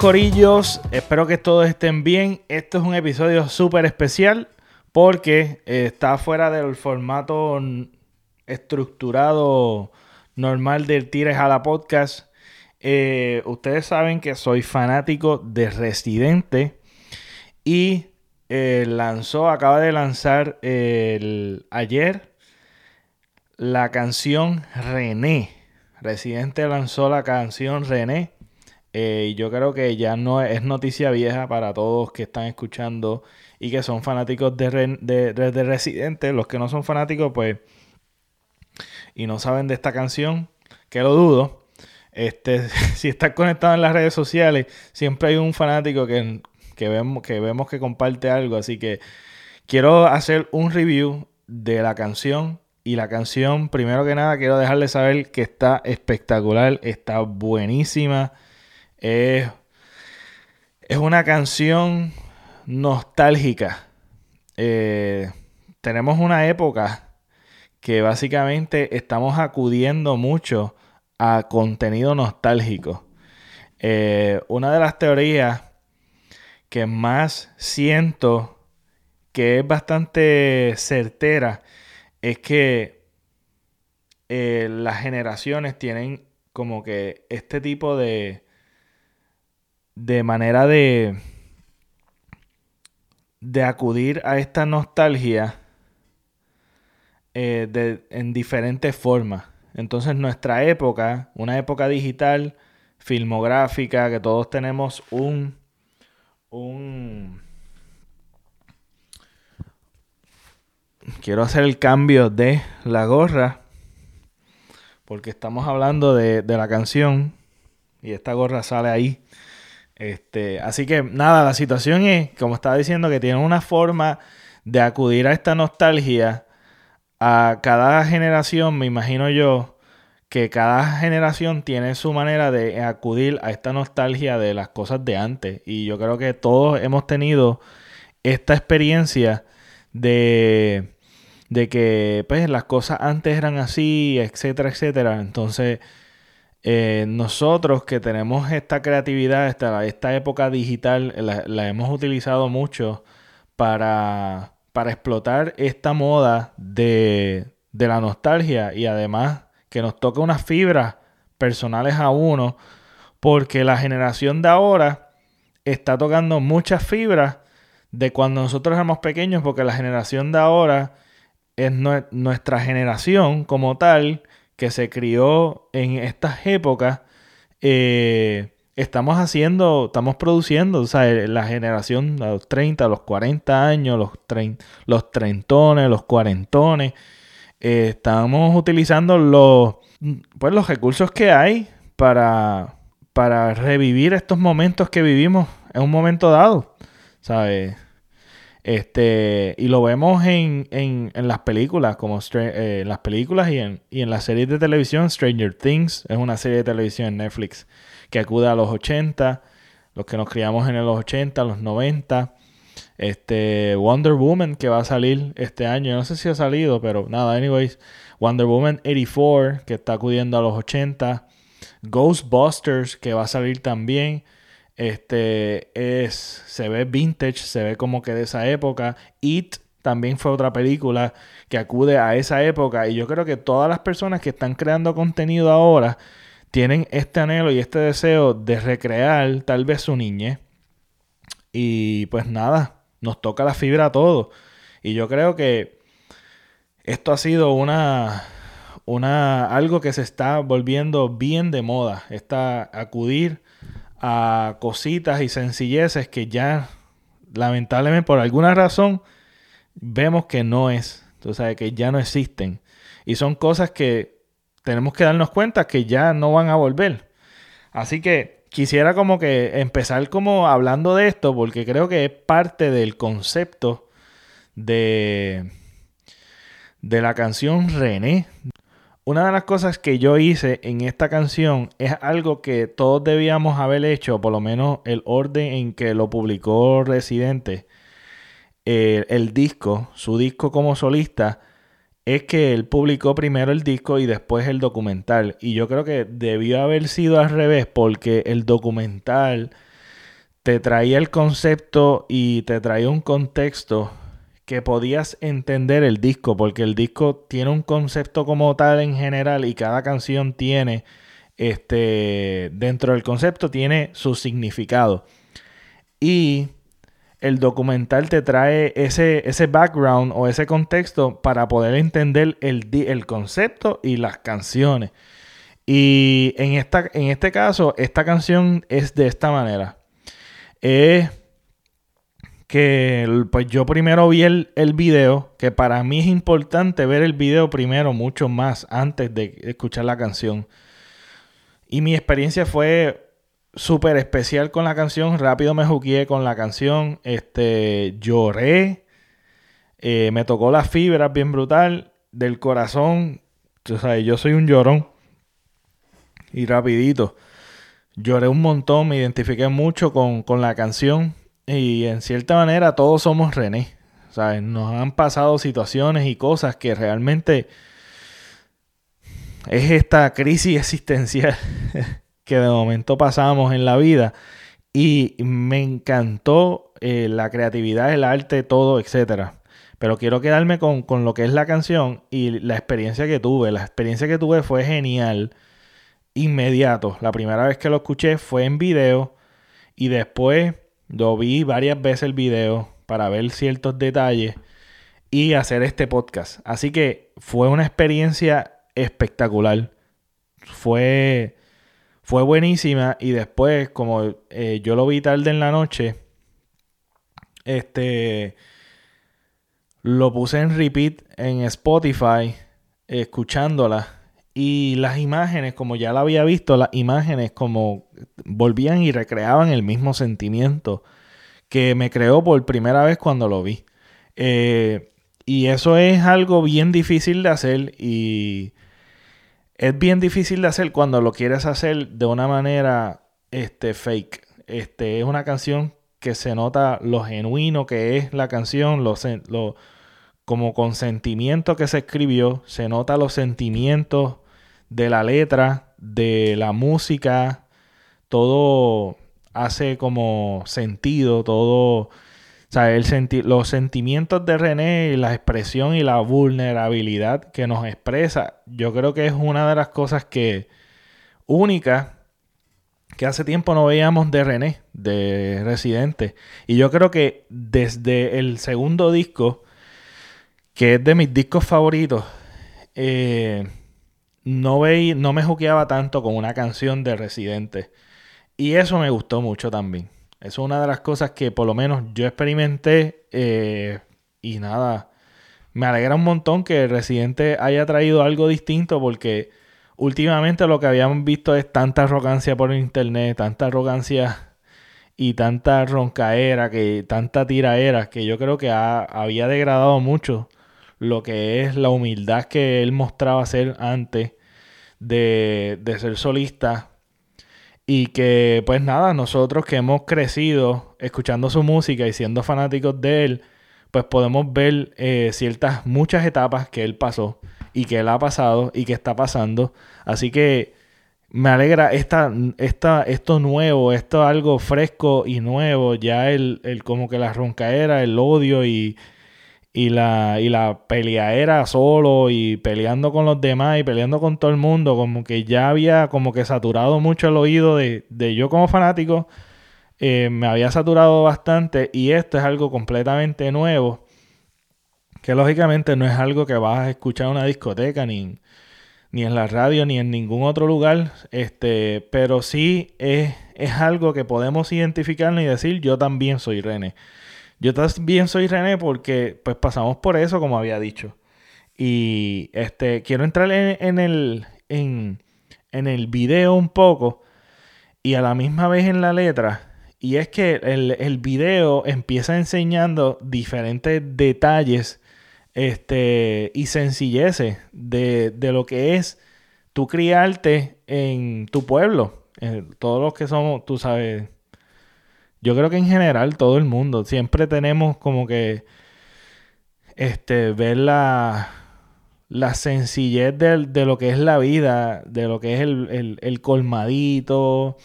Corillos, espero que todos estén bien. Este es un episodio súper especial porque eh, está fuera del formato estructurado normal del Tires a la Podcast. Eh, ustedes saben que soy fanático de Residente y eh, lanzó, acaba de lanzar el, ayer la canción René. Residente lanzó la canción René eh, yo creo que ya no es noticia vieja para todos que están escuchando y que son fanáticos de, de, Residente. Los que no son fanáticos, pues, y no saben de esta canción, que lo dudo. Este, si estás conectado en las redes sociales, siempre hay un fanático que, que, vemos, que vemos que comparte algo. Así que quiero hacer un review de la canción. Y la canción, primero que nada, quiero dejarles saber que está espectacular, está buenísima. Es, una canción nostálgica. Eh, tenemos una época que básicamente estamos acudiendo mucho a contenido nostálgico. Eh, una de las teorías que más siento que es bastante certera es que eh, las generaciones tienen como que este tipo de, de manera de, de acudir a esta nostalgia eh, en diferentes formas. Entonces nuestra época, una época digital, filmográfica, que todos tenemos un, un... Quiero hacer el cambio de la gorra, porque estamos hablando de, de la canción y esta gorra sale ahí. Este, así que nada, la situación es, como estaba diciendo, que tienen una forma de acudir a esta nostalgia a cada generación, me imagino yo, que cada generación tiene su manera de acudir a esta nostalgia de las cosas de antes. Y yo creo que todos hemos tenido esta experiencia de, de que pues, las cosas antes eran así, etcétera, etcétera. Entonces eh, nosotros que tenemos esta creatividad, esta, esta época digital, la, hemos utilizado mucho para, para explotar esta moda de, de, la nostalgia y además que nos toca unas fibras personales a uno, porque la generación de ahora está tocando muchas fibras de cuando nosotros éramos pequeños, porque la generación de ahora es nuestra generación como tal que se crió en estas épocas, eh, estamos haciendo, estamos produciendo, o sea, la generación de los 30, los 40 años, los, los trentones, los cuarentones, eh, estamos utilizando los, pues, los recursos que hay para, para revivir estos momentos que vivimos en un momento dado, ¿sabes? Este, y lo vemos en, en, en las películas, como eh, en las películas y en, y en las series de televisión. Stranger Things es una serie de televisión en Netflix que acude a los 80, los que nos criamos en los 80, los 90. Este, Wonder Woman que va a salir este año, no sé si ha salido, pero nada, anyways. Wonder Woman 84 que está acudiendo a los 80. Ghostbusters que va a salir también. Este es, se ve vintage, se ve como que de esa época. It también fue otra película que acude a esa época. Y yo creo que todas las personas que están creando contenido ahora tienen este anhelo y este deseo de recrear tal vez su niñez. Y pues nada, nos toca la fibra a todos. Y yo creo que esto ha sido una, una algo que se está volviendo bien de moda. Está acudir a cositas y sencilleces que ya lamentablemente por alguna razón vemos que no es, tú sabes, que ya no existen. Y son cosas que tenemos que darnos cuenta que ya no van a volver. Así que quisiera como que empezar como hablando de esto porque creo que es parte del concepto de de la canción René una de las cosas que yo hice en esta canción es algo que todos debíamos haber hecho, por lo menos el orden en que lo publicó Residente, el disco, su disco como solista, es que él publicó primero el disco y después el documental. Y yo creo que debió haber sido al revés porque el documental te traía el concepto y te traía un contexto que podías entender el disco, porque el disco tiene un concepto como tal en general y cada canción tiene, este, dentro del concepto tiene su significado. Y el documental te trae ese, ese background o ese contexto para poder entender el, el concepto y las canciones. Y en, esta, en este caso, esta canción es de esta manera. Es que pues yo primero vi el, el, video, que para mí es importante ver el video primero mucho más antes de escuchar la canción. Y mi experiencia fue súper especial con la canción, rápido me jugué con la canción, este, lloré, eh, me tocó las fibras bien brutal del corazón, o sea, yo soy un llorón y rapidito. Lloré un montón, me identifiqué mucho con, con la canción y en cierta manera todos somos René. ¿sabes? Nos han pasado situaciones y cosas que realmente es esta crisis existencial que de momento pasamos en la vida. Y me encantó eh, la creatividad, el arte, todo, etc. Pero quiero quedarme con, con lo que es la canción y la experiencia que tuve. La experiencia que tuve fue genial, inmediato. La primera vez que lo escuché fue en video y después lo vi varias veces el video para ver ciertos detalles y hacer este podcast. Así que fue una experiencia espectacular. Fue, fue buenísima y después, como eh, yo lo vi tarde en la noche, este lo puse en repeat en Spotify, escuchándola y las imágenes, como ya la había visto, las imágenes como volvían y recreaban el mismo sentimiento que me creó por primera vez cuando lo vi. Eh, y eso es algo bien difícil de hacer y es bien difícil de hacer cuando lo quieres hacer de una manera este, fake. Este, es una canción que se nota lo genuino que es la canción, lo, como con sentimiento que se escribió, se nota los sentimientos de la letra, de la música, todo hace como sentido, todo, o sea, el los sentimientos de René, la expresión y la vulnerabilidad que nos expresa, yo creo que es una de las cosas que única que hace tiempo no veíamos de René, de Residente. Y yo creo que desde el segundo disco, que es de mis discos favoritos, eh, no, veí, no me juqueaba tanto con una canción de Residente. Y eso me gustó mucho también. Eso es una de las cosas que por lo menos yo experimenté eh, y nada, me alegra un montón que Residente haya traído algo distinto porque últimamente lo que habíamos visto es tanta arrogancia por internet, tanta arrogancia y tanta roncaera, que, tanta tiraera, que yo creo que había degradado mucho lo que es la humildad que él mostraba ser antes de, de ser solista. Y que, pues nada, nosotros que hemos crecido escuchando su música y siendo fanáticos de él, pues podemos ver eh, ciertas, muchas etapas que él pasó y que él ha pasado y que está pasando. Así que me alegra esta, esta, esto nuevo, esto algo fresco y nuevo, ya el, el como que la roncaera, el odio y, y la, y la peleadera solo y peleando con los demás y peleando con todo el mundo, como que ya había como que saturado mucho el oído de, yo como fanático, eh, me había saturado bastante y esto es algo completamente nuevo, que lógicamente no es algo que vas a escuchar en una discoteca ni, ni en la radio ni en ningún otro lugar, este, pero sí es, es algo que podemos identificarnos y decir yo también soy René. Yo también soy René porque pues pasamos por eso, como había dicho. Y este, quiero entrar en, el, en, el video un poco y a la misma vez en la letra. Y es que el, el video empieza enseñando diferentes detalles este, y sencilleces de, de lo que es tu criarte en tu pueblo. Eh, todos los que somos, tú sabes, yo creo que en general todo el mundo siempre tenemos como que este ver la, la sencillez de, lo que es la vida, de lo que es el, colmadito,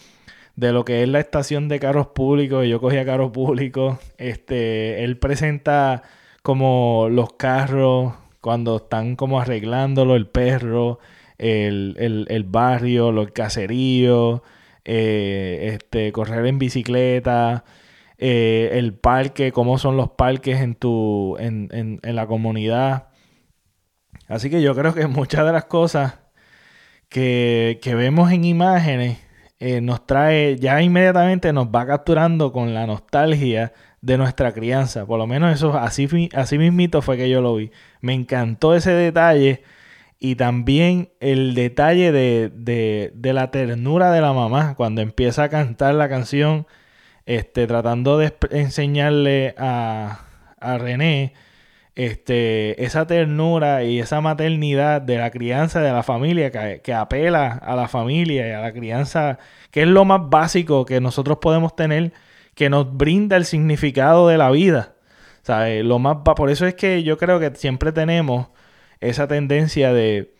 de lo que es la estación de carros públicos. Yo cogía carros públicos. Este, él presenta como los carros cuando están como arreglándolo, el perro, el, barrio, los caseríos, eh, este, correr en bicicleta. Eh, el parque, cómo son los parques en tu, en, en, la comunidad. Así que yo creo que muchas de las cosas que, vemos en imágenes eh, nos trae, ya inmediatamente nos va capturando con la nostalgia de nuestra crianza. Por lo menos eso así, así mismito fue que yo lo vi. Me encantó ese detalle y también el detalle de, la ternura de la mamá cuando empieza a cantar la canción, este, tratando de enseñarle a, a René este, esa ternura y esa maternidad de la crianza de la familia que, apela a la familia y a la crianza, que es lo más básico que nosotros podemos tener, que nos brinda el significado de la vida. Lo más, por eso es que yo creo que siempre tenemos esa tendencia de,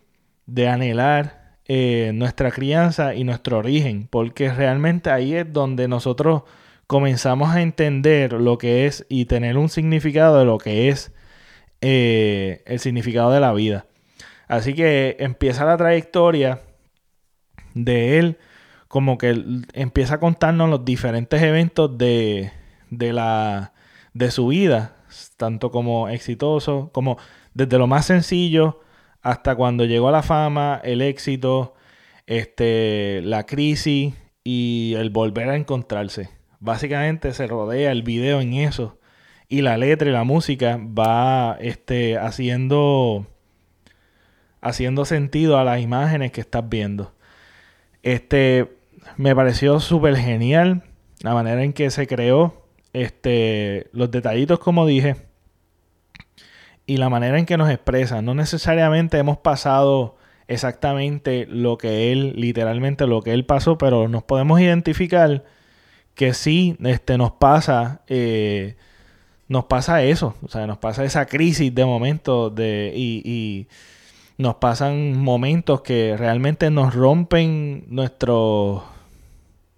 anhelar eh, nuestra crianza y nuestro origen, porque realmente ahí es donde nosotros comenzamos a entender lo que es y tener un significado de lo que es eh, el significado de la vida. Así que empieza la trayectoria de él, como que empieza a contarnos los diferentes eventos de, de, la, de su vida, tanto como exitoso, como desde lo más sencillo hasta cuando llegó a la fama, el éxito, este, la crisis y el volver a encontrarse. Básicamente se rodea el video en eso y la letra y la música va este, haciendo, haciendo sentido a las imágenes que estás viendo. Este, me pareció súper genial la manera en que se creó, este, los detallitos como dije, y la manera en que nos expresa. No necesariamente hemos pasado exactamente lo que él, literalmente lo que él pasó, pero nos podemos identificar que sí este, nos pasa eh, nos pasa eso, o sea, nos pasa esa crisis de momentos de, y, nos pasan momentos que realmente nos rompen nuestro, o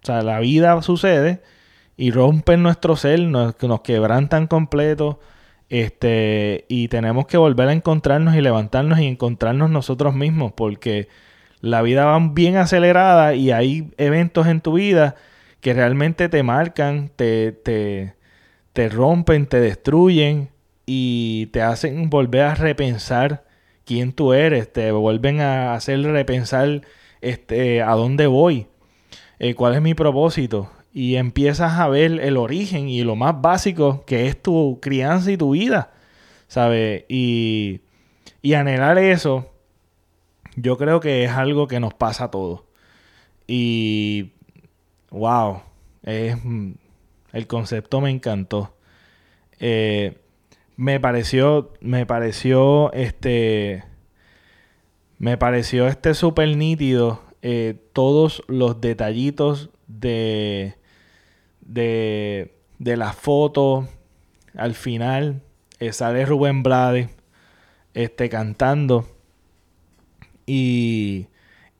sea, la vida sucede y rompen nuestro ser, nos, nos quebrantan completo, este, y tenemos que volver a encontrarnos y levantarnos y encontrarnos nosotros mismos, porque la vida va bien acelerada y hay eventos en tu vida que realmente te marcan, te, te te rompen, te destruyen y te hacen volver a repensar quién tú eres, te vuelven a hacer repensar este, a dónde voy, eh, cuál es mi propósito. Y empiezas a ver el origen y lo más básico que es tu crianza y tu vida, ¿sabes? Y, anhelar eso, yo creo que es algo que nos pasa a todos. Y, wow, es el concepto me encantó. Eh, me pareció, me pareció, este, me pareció este súper nítido eh, todos los detallitos de, de, de la foto. Al final eh, sale Rubén Blades este, cantando y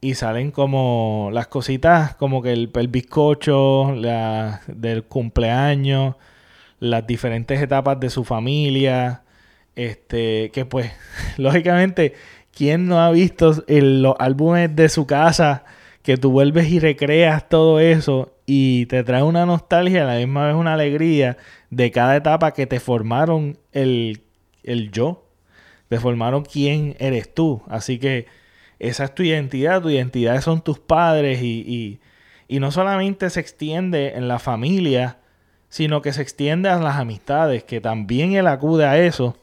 y salen como las cositas, como que el, el bizcocho la, del cumpleaños, las diferentes etapas de su familia, este, que pues, lógicamente, ¿quién no ha visto los álbumes de su casa? Que tú vuelves y recreas todo eso y te trae una nostalgia, a la misma vez una alegría de cada etapa que te formaron el, el yo, te formaron quién eres tú. Así que esa es tu identidad, tu identidad son tus padres y, no solamente se extiende en la familia, sino que se extiende a las amistades, que también él acude a eso,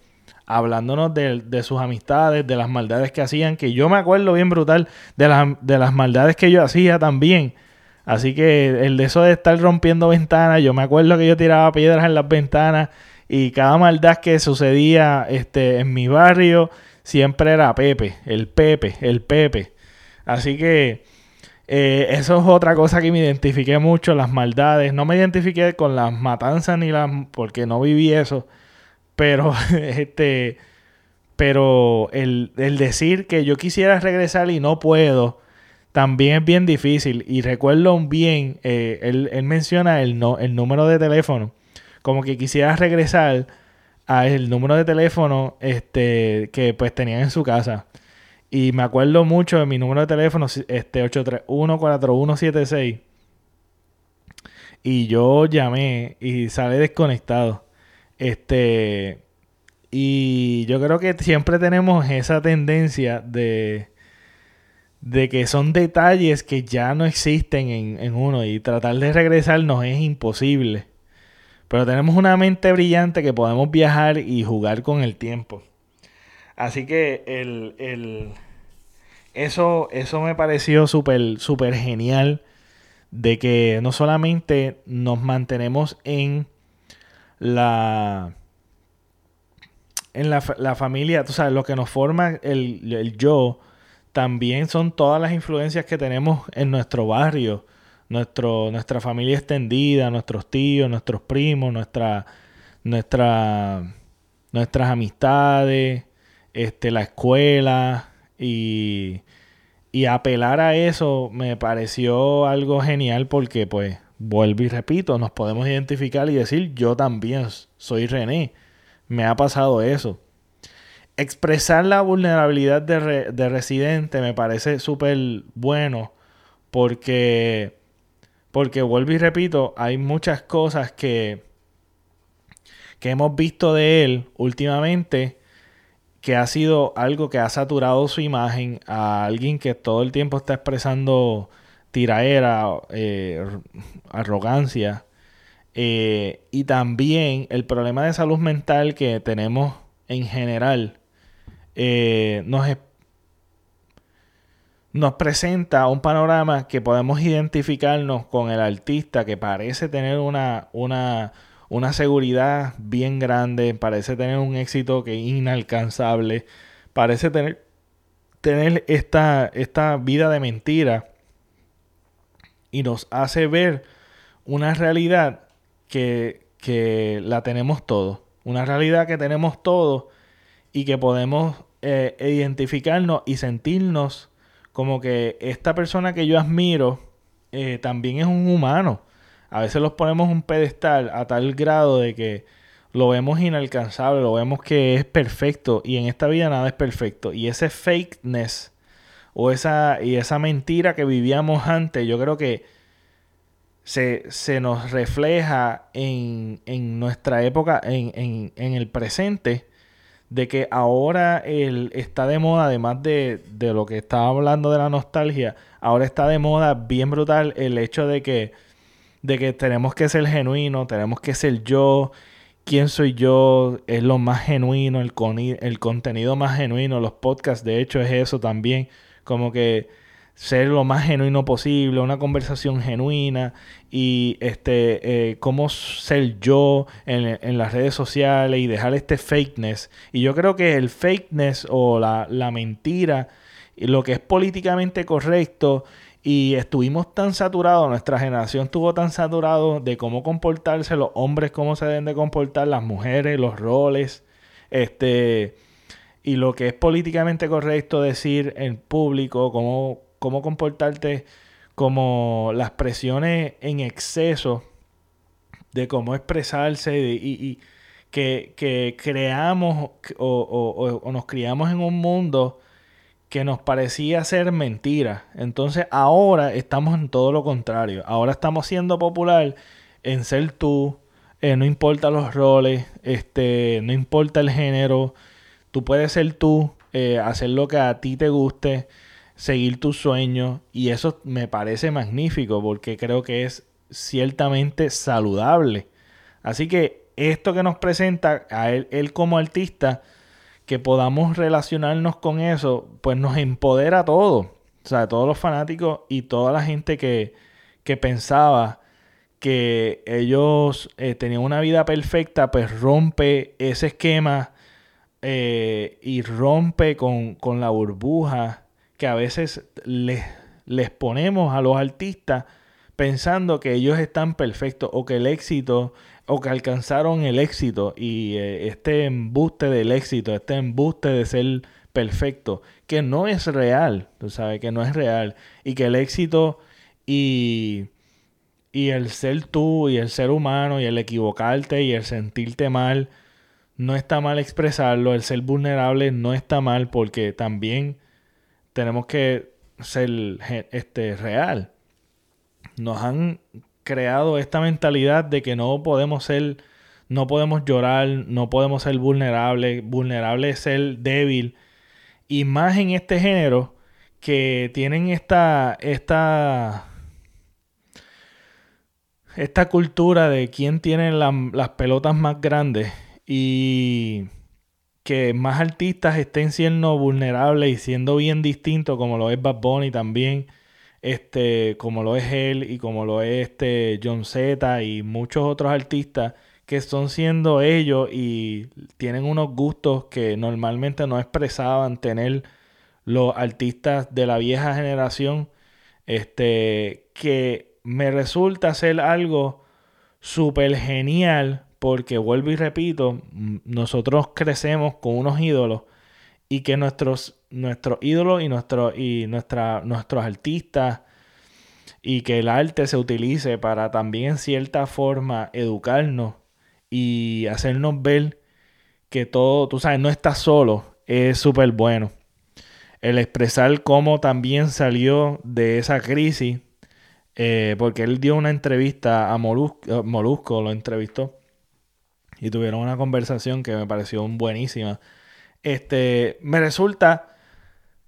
hablándonos de, sus amistades, de las maldades que hacían, que yo me acuerdo bien brutal de, de las maldades que yo hacía también. Así que el de eso de estar rompiendo ventanas, yo me acuerdo que yo tiraba piedras en las ventanas y cada maldad que sucedía este, en mi barrio, siempre era Pepe, el Pepe, el Pepe. Así que eh, eso es otra cosa que me identifiqué mucho, las maldades. No me identifiqué con las matanzas ni las... porque no viví eso. Pero este... Pero el, decir que yo quisiera regresar y no puedo, también es bien difícil. Y recuerdo bien, eh, él, menciona el, no, el número de teléfono. Como que quisiera regresar al número de teléfono este, que pues tenían en su casa. Y me acuerdo mucho de mi número de teléfono, este 831-4176. Y yo llamé y sale desconectado. Este. Y yo creo que siempre tenemos esa tendencia de. De que son detalles que ya no existen en, en uno. Y tratar de regresar nos es imposible. Pero tenemos una mente brillante que podemos viajar y jugar con el tiempo. Así que el, eso, eso me pareció súper super genial. De que no solamente nos mantenemos en la. En la, familia, tú sabes, lo que nos forma el, el yo, también son todas las influencias que tenemos en nuestro barrio, nuestro, nuestra familia extendida, nuestros tíos, nuestros primos, nuestra, nuestra, nuestras amistades, este, la escuela y, y apelar a eso me pareció algo genial porque pues vuelvo y repito, nos podemos identificar y decir yo también soy René, me ha pasado eso. Expresar la vulnerabilidad de, de residente me parece súper bueno porque porque vuelvo y repito, hay muchas cosas que, que hemos visto de él últimamente que ha sido algo que ha saturado su imagen a alguien que todo el tiempo está expresando tiraera, eh, arrogancia. Eh, y también el problema de salud mental que tenemos en general eh, nos, nos presenta un panorama que podemos identificarnos con el artista que parece tener una, una, una seguridad bien grande, parece tener un éxito que es inalcanzable, parece tener, tener esta, esta vida de mentira y nos hace ver una realidad que, que la tenemos todos, una realidad que tenemos todos y que podemos eh, identificarnos y sentirnos como que esta persona que yo admiro eh, también es un humano. A veces los ponemos un pedestal a tal grado de que lo vemos inalcanzable, lo vemos que es perfecto y en esta vida nada es perfecto. Y ese fakeness o esa, y esa mentira que vivíamos antes, yo creo que se, nos refleja en, en nuestra época, en, en, en el presente de que ahora el, está de moda, además de, de, lo que estaba hablando de la nostalgia, ahora está de moda bien brutal el hecho de que, de que tenemos que ser genuinos, tenemos que ser yo, quién soy yo, es lo más genuino, el, el contenido más genuino, los podcasts de hecho es eso también, como que ser lo más genuino posible, una conversación genuina y este eh, cómo ser yo en, en, las redes sociales y dejar este fakeness. Y yo creo que el fakeness o la, la mentira lo que es políticamente correcto y estuvimos tan saturados, nuestra generación estuvo tan saturado de cómo comportarse los hombres, cómo se deben de comportar las mujeres, los roles, este y lo que es políticamente correcto decir en público, cómo cómo comportarte, como las presiones en exceso de cómo expresarse y, que, creamos o, nos criamos en un mundo que nos parecía ser mentira. Entonces ahora estamos en todo lo contrario. Ahora estamos siendo popular en ser tú. Eh, no importa los roles, este, no importa el género. Tú puedes ser tú, eh, hacer lo que a ti te guste seguir tus sueños y eso me parece magnífico porque creo que es ciertamente saludable. Así que esto que nos presenta a él, como artista, que podamos relacionarnos con eso, pues nos empodera a todos. O sea, a todos los fanáticos y toda la gente que, que pensaba que ellos eh, tenían una vida perfecta, pues rompe ese esquema eh, y rompe con, con la burbuja que a veces les, les ponemos a los artistas pensando que ellos están perfectos o que el éxito o que alcanzaron el éxito y eh, este embuste del éxito, este embuste de ser perfecto, que no es real, tú sabes, que no es real y que el éxito y, y el ser tú y el ser humano y el equivocarte y el sentirte mal, no está mal expresarlo, el ser vulnerable no está mal porque también tenemos que ser este, real. Nos han creado esta mentalidad de que no podemos ser, no podemos llorar, no podemos ser vulnerables, vulnerable es ser débil. Y más en este género que tienen esta, esta, esta cultura de quién tiene las pelotas más grandes y que más artistas estén siendo vulnerables y siendo bien distintos, como lo es Bad Bunny también, este, como lo es él y como lo es este John Z y muchos otros artistas que son siendo ellos y tienen unos gustos que normalmente no expresaban tener los artistas de la vieja generación, este, que me resulta ser algo súper genial porque vuelvo y repito, nosotros crecemos con unos ídolos y que nuestros, nuestros ídolos y, nuestro, y nuestra, nuestros artistas y que el arte se utilice para también en cierta forma educarnos y hacernos ver que todo, tú sabes, no estás solo, es súper bueno. El expresar cómo también salió de esa crisis, eh, porque él dio una entrevista a Molusco, Molusco lo entrevistó, y tuvieron una conversación que me pareció buenísima. Este, me resulta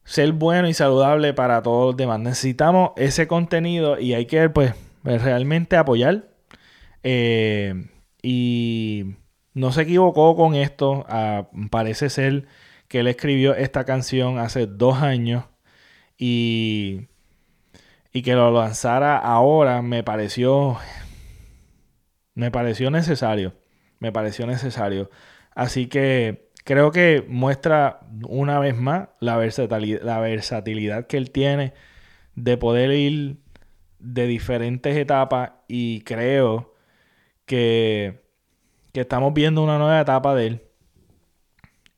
ser bueno y saludable para todos los demás. Necesitamos ese contenido y hay que pues realmente apoyar. Eh, y no se equivocó con esto. Ah, parece ser que él escribió esta canción hace dos años y, y que lo lanzara ahora me pareció me pareció necesario me pareció necesario. Así que creo que muestra una vez más la versatilidad, la versatilidad que él tiene de poder ir de diferentes etapas y creo que, que estamos viendo una nueva etapa de él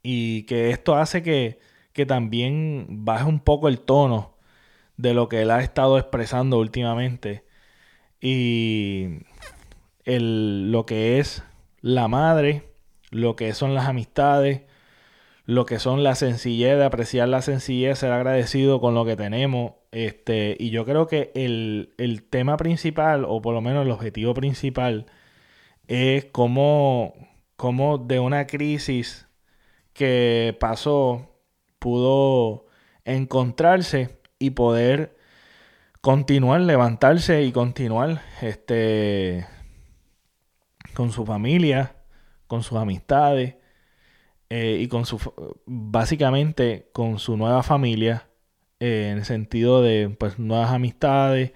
y que esto hace que, que también baje un poco el tono de lo que él ha estado expresando últimamente y el, lo que es la madre, lo que son las amistades, lo que son la sencillez, de apreciar la sencillez, ser agradecido con lo que tenemos. Este, y yo creo que el, el tema principal, o por lo menos el objetivo principal, es cómo, cómo de una crisis que pasó pudo encontrarse y poder continuar, levantarse y continuar este, con su familia, con sus amistades eh, y con su, básicamente con su nueva familia, eh, en el sentido de pues nuevas amistades,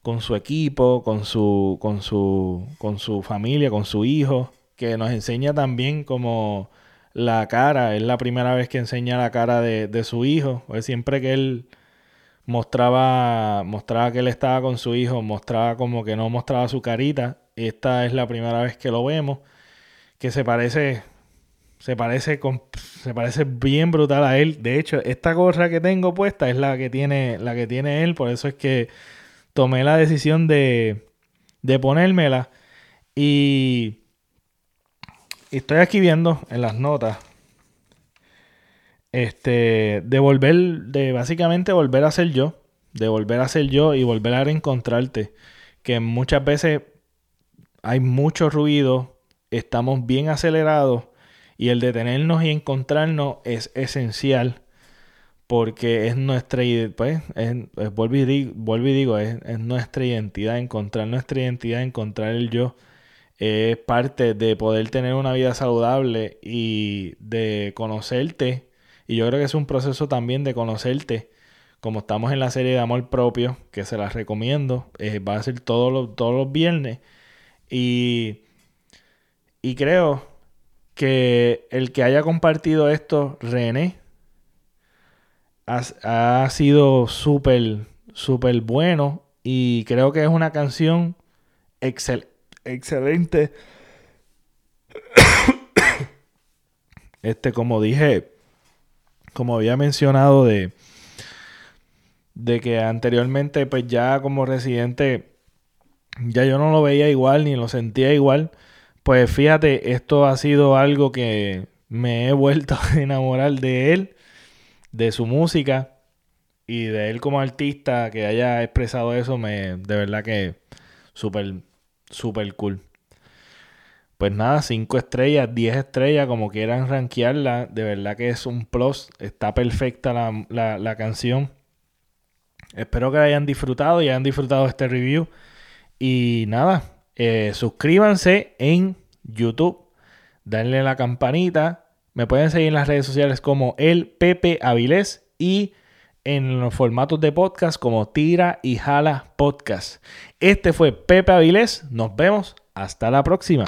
con su equipo, con su, con su, con su familia, con su hijo, que nos enseña también como la cara, es la primera vez que enseña la cara de, de su hijo, pues siempre que él mostraba, mostraba que él estaba con su hijo, mostraba como que no mostraba su carita, esta es la primera vez que lo vemos. Que se parece. Se parece, con, se parece bien brutal a él. De hecho, esta gorra que tengo puesta es la que tiene, la que tiene él. Por eso es que tomé la decisión de, de ponérmela. Y estoy aquí viendo en las notas. Este, de volver, de básicamente volver a ser yo, de volver a ser yo y volver a reencontrarte. Que muchas veces hay mucho ruido, estamos bien acelerados y el detenernos y encontrarnos es esencial porque es nuestra pues, vuelvo, y digo, es, nuestra identidad, encontrar nuestra identidad, encontrar el yo, es parte de poder tener una vida saludable y de conocerte. Y yo creo que es un proceso también de conocerte. Como estamos en la serie de amor propio, que se las recomiendo, eh, va a ser todos los, todos los viernes. Y, y creo que el que haya compartido esto, René, ha, sido súper, súper bueno y creo que es una canción excelente. este, como dije, como había mencionado de, de que anteriormente, pues ya como residente, ya yo no lo veía igual ni lo sentía igual. Pues fíjate, esto ha sido algo que me he vuelto a enamorar de él, de su música y de él como artista que haya expresado eso, me, de verdad que súper, súper cool. Pues nada, 5 estrellas, 10 estrellas, como quieran rankearla, de verdad que es un plus, está perfecta la, la canción. Espero que hayan disfrutado y hayan disfrutado este review. Y nada, eh, suscríbanse en YouTube, denle la campanita. Me pueden seguir en las redes sociales como el Pepe Avilés y en los formatos de podcast como Tira y Jala Podcast. Este fue Pepe Avilés. Nos vemos. Hasta la próxima.